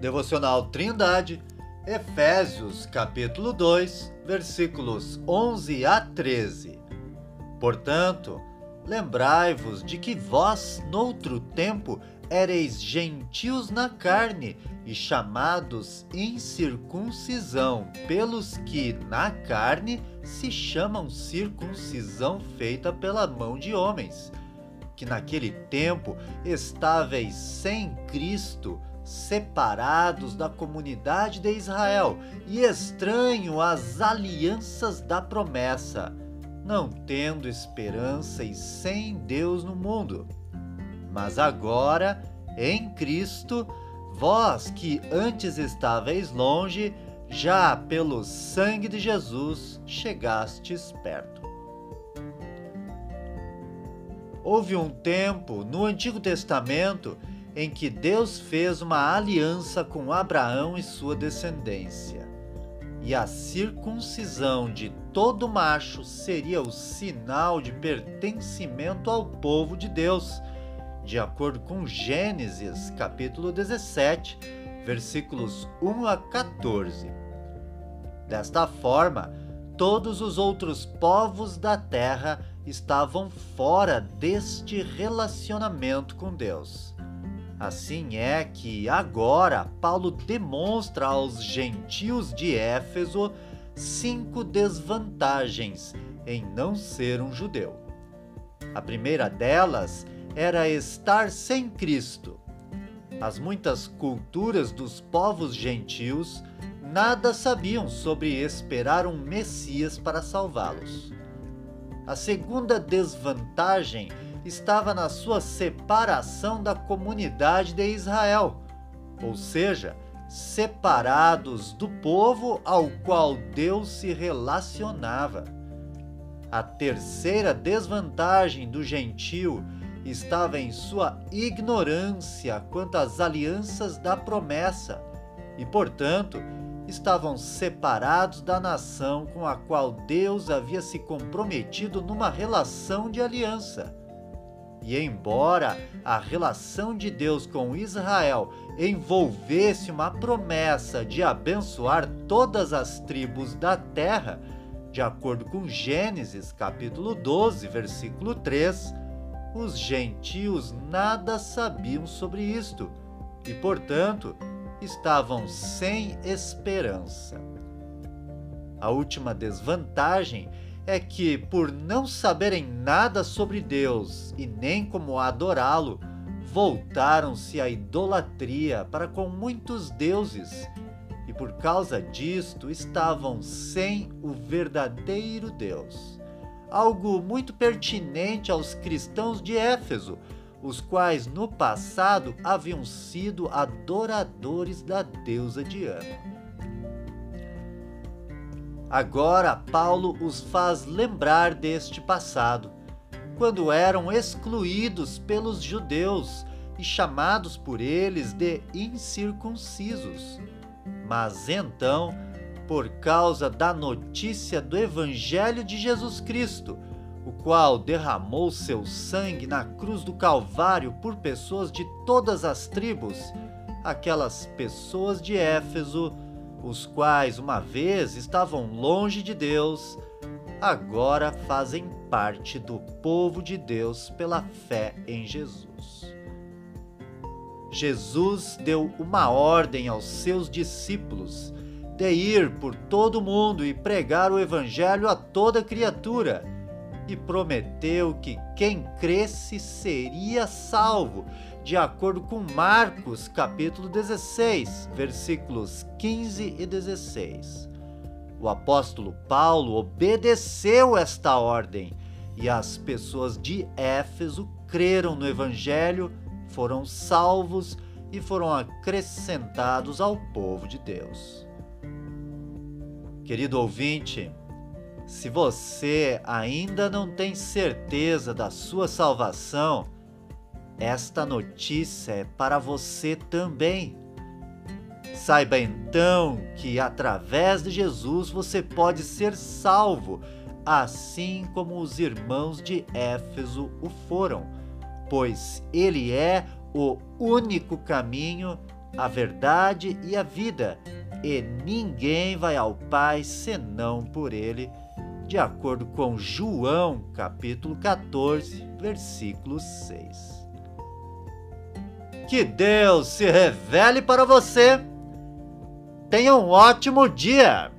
Devocional Trindade, Efésios capítulo 2, versículos 11 a 13. Portanto, lembrai-vos de que vós, noutro tempo, éreis gentios na carne e chamados incircuncisão, pelos que na carne se chamam circuncisão feita pela mão de homens, que naquele tempo estáveis sem Cristo, separados da comunidade de Israel e estranho às alianças da promessa, não tendo esperança e sem Deus no mundo. Mas agora, em Cristo, vós que antes estáveis longe, já pelo sangue de Jesus chegastes perto. Houve um tempo no Antigo Testamento em que Deus fez uma aliança com Abraão e sua descendência. E a circuncisão de todo macho seria o sinal de pertencimento ao povo de Deus, de acordo com Gênesis, capítulo 17, versículos 1 a 14. Desta forma, todos os outros povos da terra estavam fora deste relacionamento com Deus. Assim é que agora Paulo demonstra aos gentios de Éfeso cinco desvantagens em não ser um judeu. A primeira delas era estar sem Cristo. As muitas culturas dos povos gentios nada sabiam sobre esperar um Messias para salvá-los. A segunda desvantagem estava na sua separação da comunidade de Israel, ou seja, separados do povo ao qual Deus se relacionava. A terceira desvantagem do gentio estava em sua ignorância quanto às alianças da promessa e, portanto, estavam separados da nação com a qual Deus havia se comprometido numa relação de aliança. E embora a relação de Deus com Israel envolvesse uma promessa de abençoar todas as tribos da terra, de acordo com Gênesis capítulo 12, versículo 3, os gentios nada sabiam sobre isto e, portanto, estavam sem esperança. A última desvantagem é que, por não saberem nada sobre Deus e nem como adorá-lo, voltaram-se à idolatria para com muitos deuses e, por causa disto, estavam sem o verdadeiro Deus. Algo muito pertinente aos cristãos de Éfeso, os quais no passado haviam sido adoradores da deusa Diana. Agora Paulo os faz lembrar deste passado, quando eram excluídos pelos judeus e chamados por eles de incircuncisos. Mas então, por causa da notícia do Evangelho de Jesus Cristo, o qual derramou seu sangue na cruz do Calvário por pessoas de todas as tribos, aquelas pessoas de Éfeso os quais uma vez estavam longe de Deus, agora fazem parte do povo de Deus pela fé em Jesus. Jesus deu uma ordem aos seus discípulos de ir por todo o mundo e pregar o Evangelho a toda criatura, e prometeu que quem cresce seria salvo de acordo com Marcos, capítulo 16, versículos 15 e 16. O apóstolo Paulo obedeceu esta ordem e as pessoas de Éfeso creram no evangelho, foram salvos e foram acrescentados ao povo de Deus. Querido ouvinte, se você ainda não tem certeza da sua salvação, esta notícia é para você também. Saiba então que através de Jesus você pode ser salvo, assim como os irmãos de Éfeso o foram, pois ele é o único caminho a verdade e a vida, e ninguém vai ao Pai senão por ele, de acordo com João, capítulo 14, versículo 6. Que Deus se revele para você. Tenha um ótimo dia!